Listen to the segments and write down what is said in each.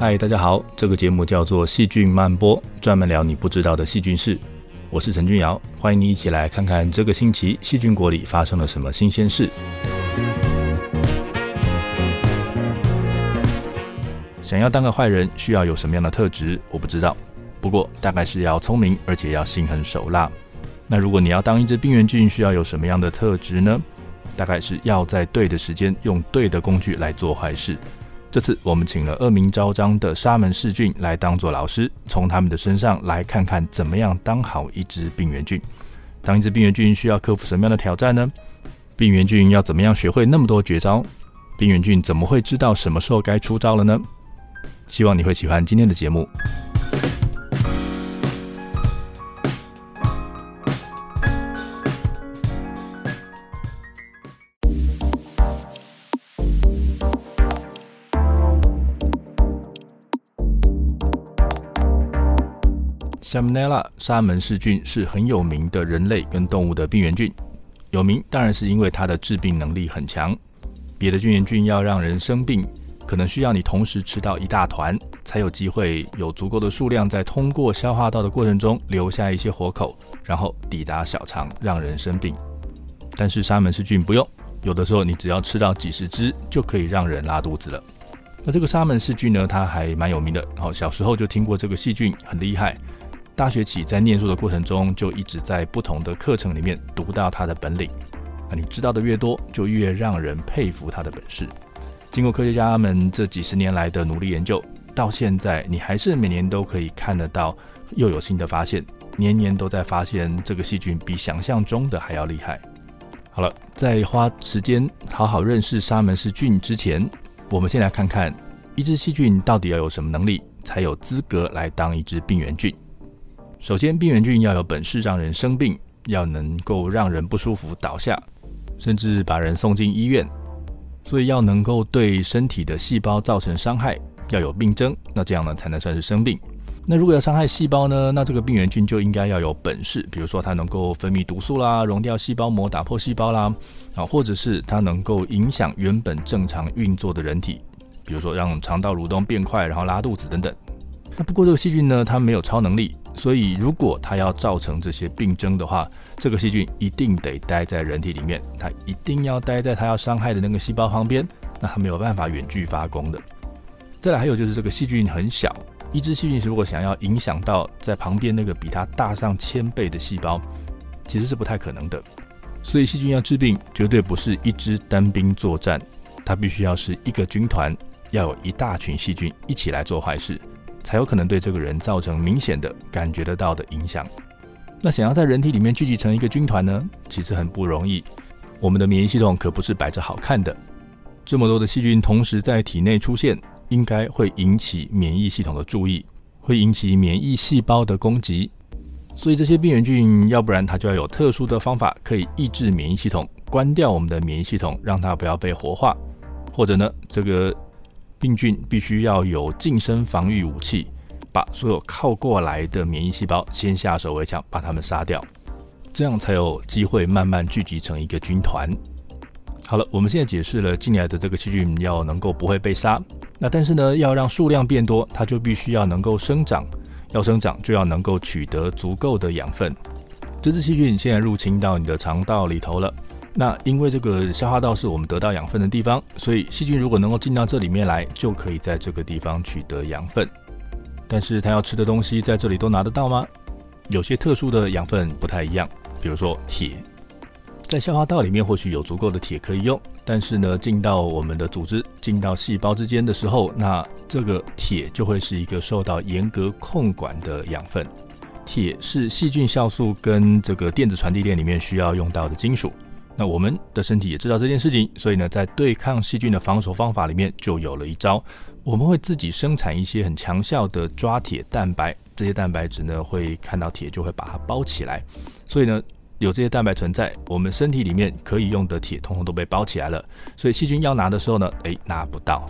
嗨，大家好，这个节目叫做《细菌漫播》，专门聊你不知道的细菌事。我是陈君尧，欢迎你一起来看看这个星期细菌国里发生了什么新鲜事。想要当个坏人，需要有什么样的特质？我不知道，不过大概是要聪明，而且要心狠手辣。那如果你要当一只病原菌，需要有什么样的特质呢？大概是要在对的时间，用对的工具来做坏事。这次我们请了恶名昭彰的沙门氏菌来当做老师，从他们的身上来看看怎么样当好一只病原菌。当一只病原菌需要克服什么样的挑战呢？病原菌要怎么样学会那么多绝招？病原菌怎么会知道什么时候该出招了呢？希望你会喜欢今天的节目。沙门氏菌是很有名的人类跟动物的病原菌，有名当然是因为它的致病能力很强。别的病原菌要让人生病，可能需要你同时吃到一大团，才有机会有足够的数量在通过消化道的过程中留下一些活口，然后抵达小肠让人生病。但是沙门氏菌不用，有的时候你只要吃到几十只就可以让人拉肚子了。那这个沙门氏菌呢，它还蛮有名的，好小时候就听过这个细菌很厉害。大学起，在念书的过程中，就一直在不同的课程里面读到他的本领。那你知道的越多，就越让人佩服他的本事。经过科学家们这几十年来的努力研究，到现在你还是每年都可以看得到又有新的发现，年年都在发现这个细菌比想象中的还要厉害。好了，在花时间好好认识沙门氏菌之前，我们先来看看一只细菌到底要有什么能力，才有资格来当一只病原菌。首先，病原菌要有本事让人生病，要能够让人不舒服倒下，甚至把人送进医院。所以要能够对身体的细胞造成伤害，要有病征，那这样呢才能算是生病。那如果要伤害细胞呢，那这个病原菌就应该要有本事，比如说它能够分泌毒素啦，溶掉细胞膜，打破细胞啦，啊，或者是它能够影响原本正常运作的人体，比如说让肠道蠕动变快，然后拉肚子等等。那不过这个细菌呢，它没有超能力，所以如果它要造成这些病症的话，这个细菌一定得待在人体里面，它一定要待在它要伤害的那个细胞旁边，那它没有办法远距发功的。再来还有就是这个细菌很小，一只细菌如果想要影响到在旁边那个比它大上千倍的细胞，其实是不太可能的。所以细菌要治病，绝对不是一支单兵作战，它必须要是一个军团，要有一大群细菌一起来做坏事。才有可能对这个人造成明显的感觉得到的影响。那想要在人体里面聚集成一个军团呢，其实很不容易。我们的免疫系统可不是摆着好看的，这么多的细菌同时在体内出现，应该会引起免疫系统的注意，会引起免疫细胞的攻击。所以这些病原菌，要不然它就要有特殊的方法可以抑制免疫系统，关掉我们的免疫系统，让它不要被活化，或者呢，这个。病菌必须要有近身防御武器，把所有靠过来的免疫细胞先下手为强，把它们杀掉，这样才有机会慢慢聚集成一个军团。好了，我们现在解释了进来的这个细菌要能够不会被杀，那但是呢，要让数量变多，它就必须要能够生长，要生长就要能够取得足够的养分。这只细菌现在入侵到你的肠道里头了。那因为这个消化道是我们得到养分的地方，所以细菌如果能够进到这里面来，就可以在这个地方取得养分。但是它要吃的东西在这里都拿得到吗？有些特殊的养分不太一样，比如说铁，在消化道里面或许有足够的铁可以用，但是呢，进到我们的组织、进到细胞之间的时候，那这个铁就会是一个受到严格控管的养分。铁是细菌酵素跟这个电子传递链里面需要用到的金属。那我们的身体也知道这件事情，所以呢，在对抗细菌的防守方法里面就有了一招，我们会自己生产一些很强效的抓铁蛋白，这些蛋白质呢会看到铁就会把它包起来，所以呢有这些蛋白存在，我们身体里面可以用的铁通通都被包起来了，所以细菌要拿的时候呢，诶，拿不到。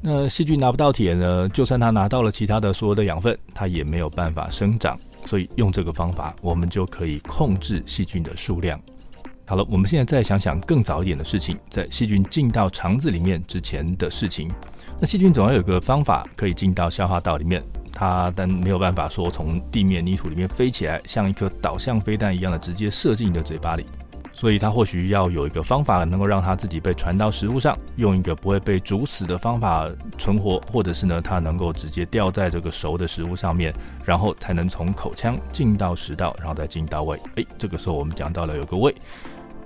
那细菌拿不到铁呢，就算它拿到了其他的所有的养分，它也没有办法生长，所以用这个方法，我们就可以控制细菌的数量。好了，我们现在再想想更早一点的事情，在细菌进到肠子里面之前的事情。那细菌总要有个方法可以进到消化道里面，它但没有办法说从地面泥土里面飞起来，像一颗导向飞弹一样的直接射进你的嘴巴里。所以它或许要有一个方法，能够让它自己被传到食物上，用一个不会被煮死的方法存活，或者是呢，它能够直接掉在这个熟的食物上面，然后才能从口腔进到食道，然后再进到胃。诶，这个时候我们讲到了有个胃。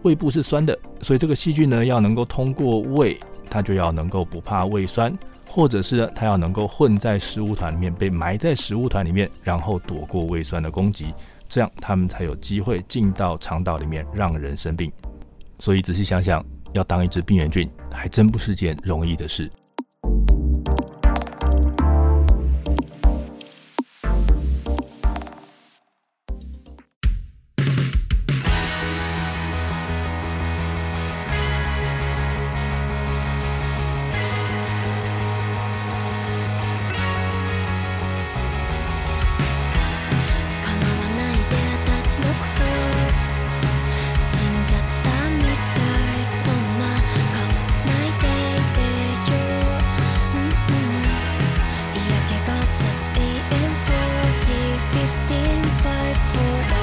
胃部是酸的，所以这个细菌呢要能够通过胃，它就要能够不怕胃酸，或者是它要能够混在食物团里面，被埋在食物团里面，然后躲过胃酸的攻击，这样它们才有机会进到肠道里面，让人生病。所以仔细想想，要当一只病原菌，还真不是件容易的事。15, 5, 4,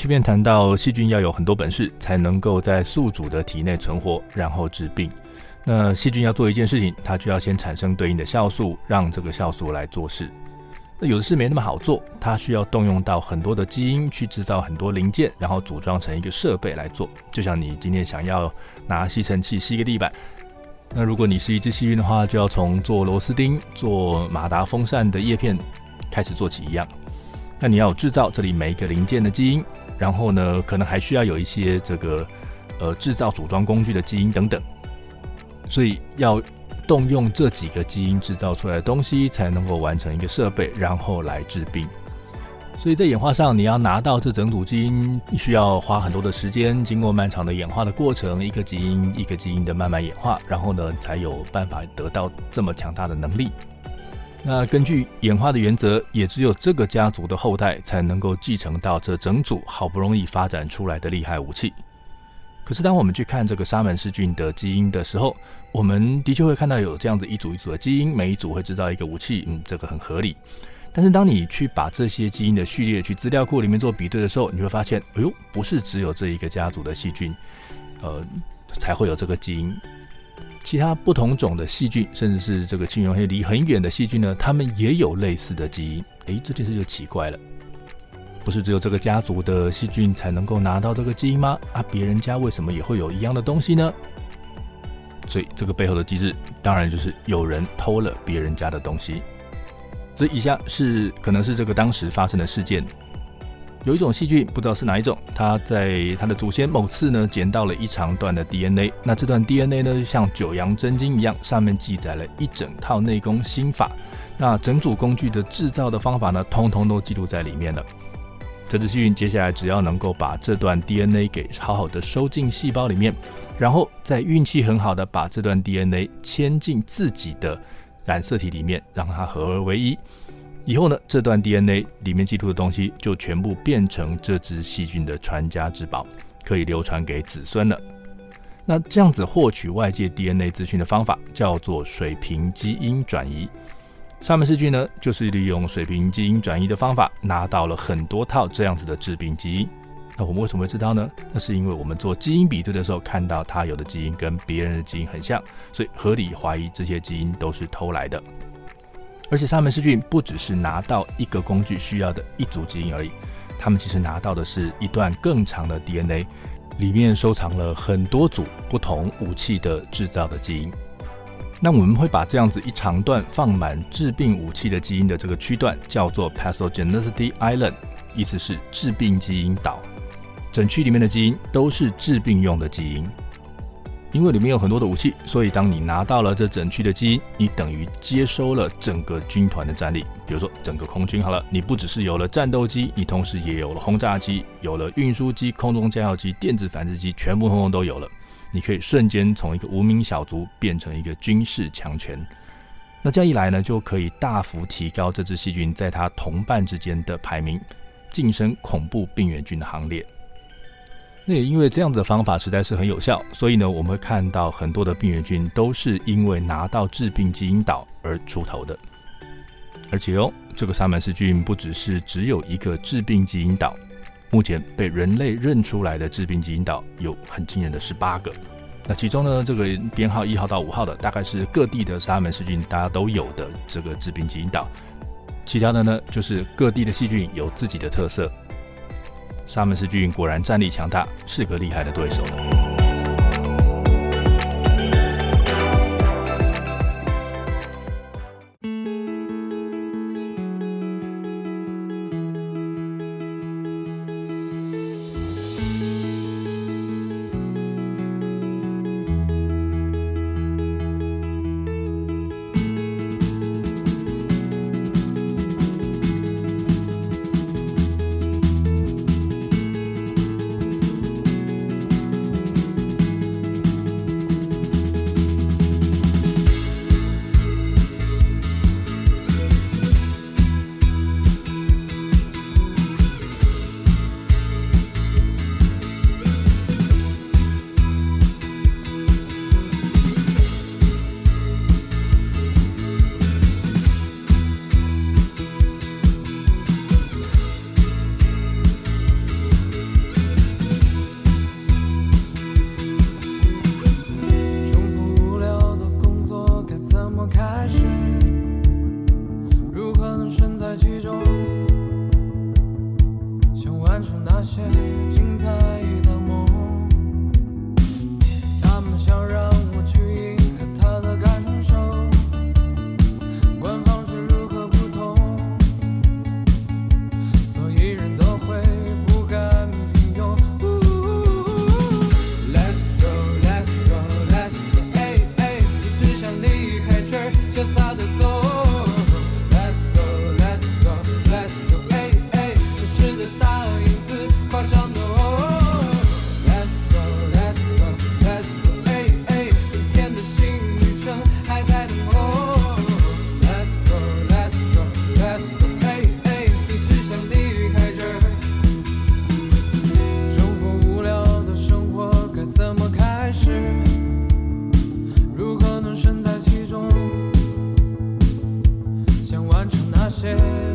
前面谈到，细菌要有很多本事，才能够在宿主的体内存活，然后治病。那细菌要做一件事情，它就要先产生对应的酵素，让这个酵素来做事。那有的事没那么好做，它需要动用到很多的基因去制造很多零件，然后组装成一个设备来做。就像你今天想要拿吸尘器吸个地板，那如果你是一只细菌的话，就要从做螺丝钉、做马达风扇的叶片开始做起一样。那你要制造这里每一个零件的基因，然后呢，可能还需要有一些这个呃制造组装工具的基因等等。所以要动用这几个基因制造出来的东西，才能够完成一个设备，然后来治病。所以在演化上，你要拿到这整组基因，需要花很多的时间，经过漫长的演化的过程，一个基因一个基因的慢慢演化，然后呢，才有办法得到这么强大的能力。那根据演化的原则，也只有这个家族的后代才能够继承到这整组好不容易发展出来的厉害武器。可是，当我们去看这个沙门氏菌的基因的时候，我们的确会看到有这样子一组一组的基因，每一组会制造一个武器，嗯，这个很合理。但是，当你去把这些基因的序列去资料库里面做比对的时候，你会发现，哎呦，不是只有这一个家族的细菌，呃，才会有这个基因。其他不同种的细菌，甚至是这个亲缘离很远的细菌呢，它们也有类似的基因。诶，这件事就奇怪了。不是只有这个家族的细菌才能够拿到这个基因吗？啊，别人家为什么也会有一样的东西呢？所以这个背后的机制，当然就是有人偷了别人家的东西。所以以下是可能是这个当时发生的事件。有一种细菌，不知道是哪一种，它在它的祖先某次呢捡到了一长段的 DNA。那这段 DNA 呢，就像九阳真经一样，上面记载了一整套内功心法。那整组工具的制造的方法呢，通通都记录在里面了。这只细菌接下来只要能够把这段 DNA 给好好的收进细胞里面，然后再运气很好的把这段 DNA 牵进自己的染色体里面，让它合而为一。以后呢，这段 DNA 里面记录的东西就全部变成这只细菌的传家之宝，可以流传给子孙了。那这样子获取外界 DNA 资讯的方法叫做水平基因转移。沙门氏菌呢，就是利用水平基因转移的方法，拿到了很多套这样子的致病基因。那我们为什么会知道呢？那是因为我们做基因比对的时候，看到它有的基因跟别人的基因很像，所以合理怀疑这些基因都是偷来的。而且沙门氏菌不只是拿到一个工具需要的一组基因而已，他们其实拿到的是一段更长的 DNA，里面收藏了很多组不同武器的制造的基因。那我们会把这样子一长段放满致病武器的基因的这个区段叫做 Pathogenicity Island，意思是致病基因岛。整区里面的基因都是致病用的基因。因为里面有很多的武器，所以当你拿到了这整区的基因，你等于接收了整个军团的战力。比如说整个空军好了，你不只是有了战斗机，你同时也有了轰炸机，有了运输机、空中加油机、电子反制机，全部通通都有了。你可以瞬间从一个无名小卒变成一个军事强权，那这样一来呢，就可以大幅提高这只细菌在它同伴之间的排名，晋升恐怖病原菌的行列。那也因为这样子的方法实在是很有效，所以呢，我们会看到很多的病原菌都是因为拿到致病基因岛而出头的。而且哦，这个沙门氏菌不只是只有一个致病基因岛。目前被人类认出来的致病基因岛有很惊人的十八个，那其中呢，这个编号一号到五号的大概是各地的沙门氏菌大家都有的这个致病基因岛，其他的呢就是各地的细菌有自己的特色。沙门氏菌果然战力强大，是个厉害的对手。雪。myself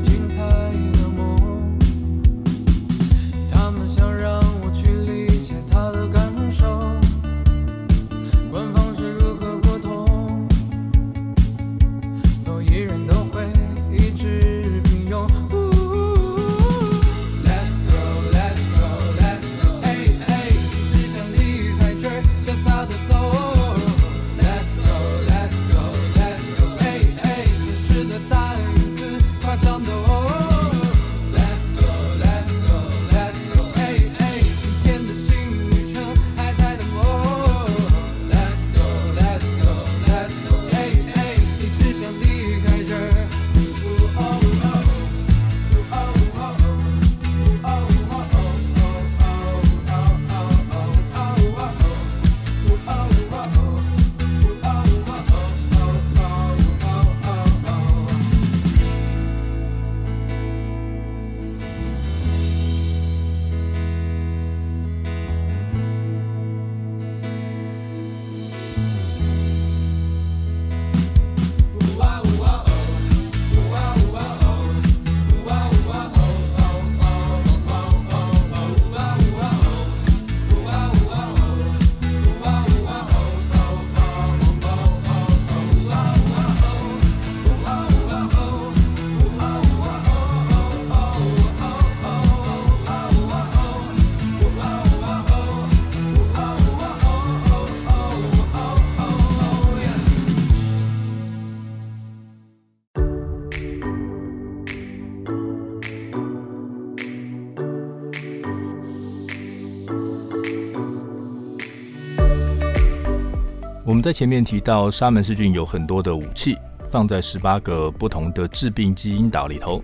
我们在前面提到，沙门氏菌有很多的武器，放在十八个不同的致病基因岛里头。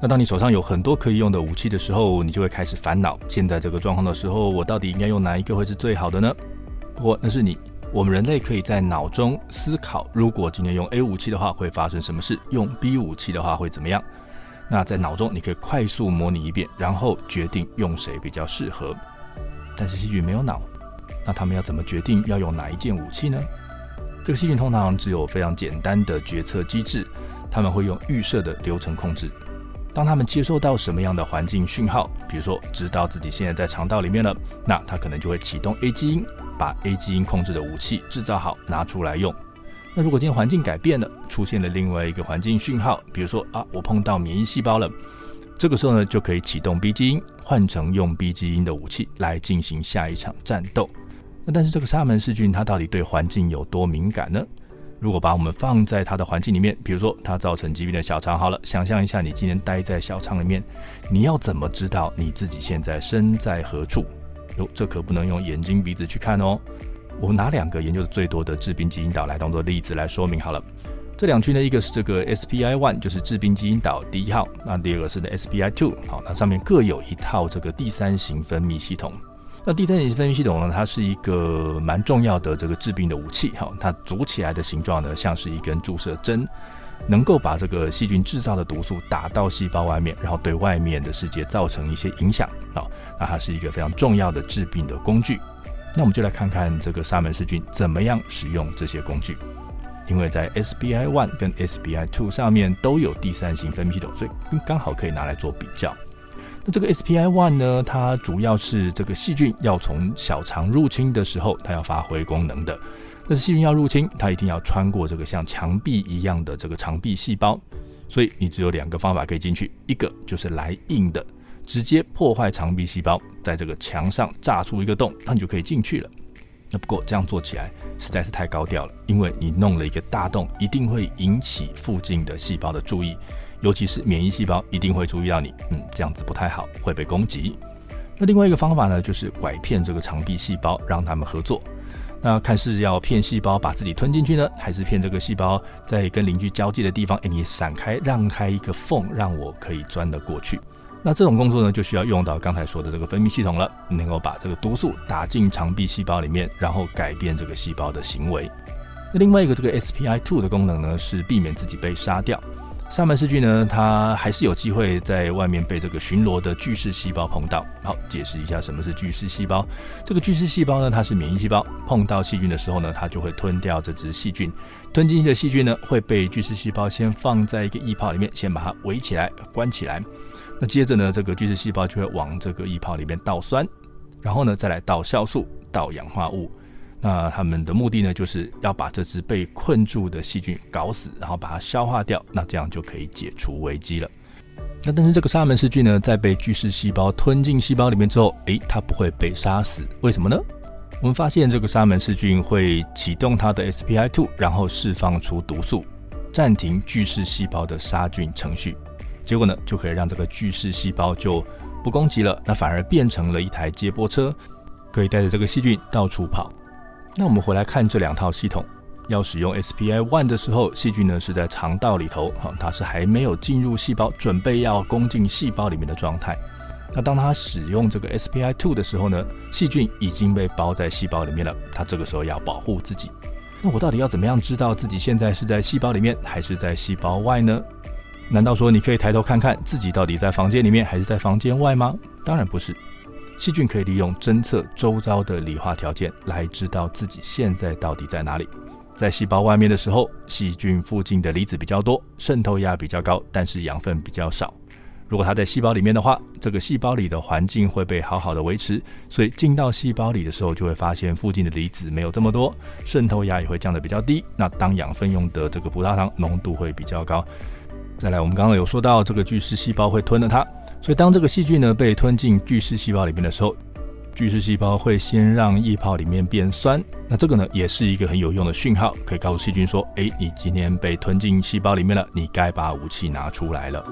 那当你手上有很多可以用的武器的时候，你就会开始烦恼：现在这个状况的时候，我到底应该用哪一个会是最好的呢？不过那是你，我们人类可以在脑中思考，如果今天用 A 武器的话会发生什么事，用 B 武器的话会怎么样？那在脑中你可以快速模拟一遍，然后决定用谁比较适合。但是细菌没有脑。那他们要怎么决定要用哪一件武器呢？这个细菌通常只有非常简单的决策机制，他们会用预设的流程控制。当他们接受到什么样的环境讯号，比如说知道自己现在在肠道里面了，那他可能就会启动 A 基因，把 A 基因控制的武器制造好拿出来用。那如果今天环境改变了，出现了另外一个环境讯号，比如说啊，我碰到免疫细胞了，这个时候呢就可以启动 B 基因，换成用 B 基因的武器来进行下一场战斗。那但是这个沙门氏菌它到底对环境有多敏感呢？如果把我们放在它的环境里面，比如说它造成疾病的小肠，好了，想象一下你今天待在小肠里面，你要怎么知道你自己现在身在何处？哟，这可不能用眼睛鼻子去看哦。我们拿两个研究的最多的致病基因岛来当做例子来说明好了。这两区呢，一个是这个 SPI one，就是致病基因岛第一号，那第二个是呢 SPI two，好，那上面各有一套这个第三型分泌系统。那第三型分泌系统呢？它是一个蛮重要的这个致病的武器哈。它组起来的形状呢，像是一根注射针，能够把这个细菌制造的毒素打到细胞外面，然后对外面的世界造成一些影响啊。那它是一个非常重要的致病的工具。那我们就来看看这个沙门氏菌怎么样使用这些工具。因为在 SBI one 跟 SBI two 上面都有第三型分泌系统，所以刚好可以拿来做比较。那这个 SPI one 呢？它主要是这个细菌要从小肠入侵的时候，它要发挥功能的。但是细菌要入侵，它一定要穿过这个像墙壁一样的这个肠壁细胞，所以你只有两个方法可以进去，一个就是来硬的，直接破坏肠壁细胞，在这个墙上炸出一个洞，那你就可以进去了。那不过这样做起来实在是太高调了，因为你弄了一个大洞，一定会引起附近的细胞的注意。尤其是免疫细胞一定会注意到你，嗯，这样子不太好，会被攻击。那另外一个方法呢，就是拐骗这个肠壁细胞，让他们合作。那看是要骗细胞把自己吞进去呢，还是骗这个细胞在跟邻居交界的地方，哎，你闪开，让开一个缝，让我可以钻得过去。那这种工作呢，就需要用到刚才说的这个分泌系统了，能够把这个毒素打进肠壁细胞里面，然后改变这个细胞的行为。那另外一个这个 SPI two 的功能呢，是避免自己被杀掉。上门氏菌呢，它还是有机会在外面被这个巡逻的巨噬细胞碰到。好，解释一下什么是巨噬细胞。这个巨噬细胞呢，它是免疫细胞，碰到细菌的时候呢，它就会吞掉这只细菌。吞进去的细菌呢，会被巨噬细胞先放在一个液泡里面，先把它围起来、关起来。那接着呢，这个巨噬细胞就会往这个液泡里面倒酸，然后呢，再来倒酵素、倒氧化物。那他们的目的呢，就是要把这只被困住的细菌搞死，然后把它消化掉，那这样就可以解除危机了。那但是这个沙门氏菌呢，在被巨噬细胞吞进细胞里面之后，诶，它不会被杀死，为什么呢？我们发现这个沙门氏菌会启动它的 SPI2，然后释放出毒素，暂停巨噬细胞的杀菌程序，结果呢，就可以让这个巨噬细胞就不攻击了，那反而变成了一台接驳车，可以带着这个细菌到处跑。那我们回来看这两套系统，要使用 SPI one 的时候，细菌呢是在肠道里头，哈，它是还没有进入细胞，准备要攻进细胞里面的状态。那当它使用这个 SPI two 的时候呢，细菌已经被包在细胞里面了，它这个时候要保护自己。那我到底要怎么样知道自己现在是在细胞里面还是在细胞外呢？难道说你可以抬头看看自己到底在房间里面还是在房间外吗？当然不是。细菌可以利用侦测周遭的理化条件来知道自己现在到底在哪里。在细胞外面的时候，细菌附近的离子比较多，渗透压比较高，但是养分比较少。如果它在细胞里面的话，这个细胞里的环境会被好好的维持，所以进到细胞里的时候，就会发现附近的离子没有这么多，渗透压也会降得比较低。那当养分用的这个葡萄糖浓度会比较高。再来，我们刚刚有说到这个巨噬细胞会吞了它。所以，当这个细菌呢被吞进巨噬细胞里面的时候，巨噬细胞会先让液泡里面变酸。那这个呢，也是一个很有用的讯号，可以告诉细菌说：“哎，你今天被吞进细胞里面了，你该把武器拿出来了。”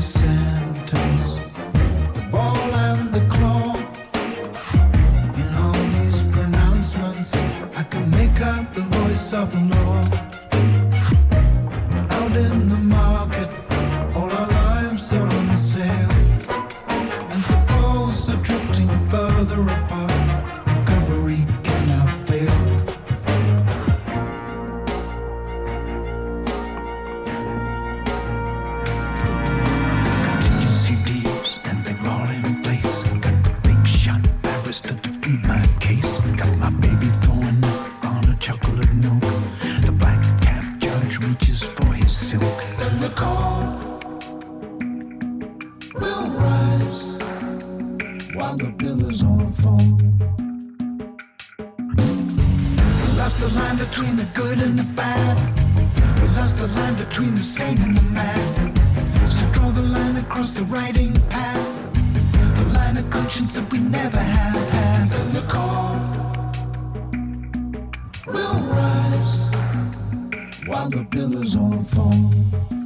the sand the line between the sane and the mad. So draw the line across the writing pad. The line of conscience that we never have had. Then the cold will rise while the billows all foam.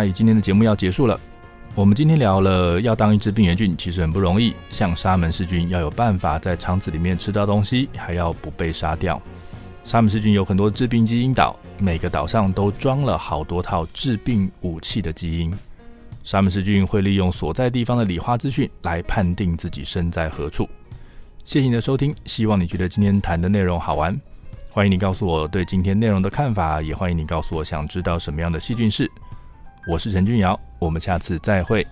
那以今天的节目要结束了，我们今天聊了要当一只病原菌其实很不容易，像沙门氏菌要有办法在肠子里面吃到东西，还要不被杀掉。沙门氏菌有很多致病基因岛，每个岛上都装了好多套致病武器的基因。沙门氏菌会利用所在地方的理化资讯来判定自己身在何处。谢谢你的收听，希望你觉得今天谈的内容好玩。欢迎你告诉我对今天内容的看法，也欢迎你告诉我想知道什么样的细菌是。我是陈君尧，我们下次再会。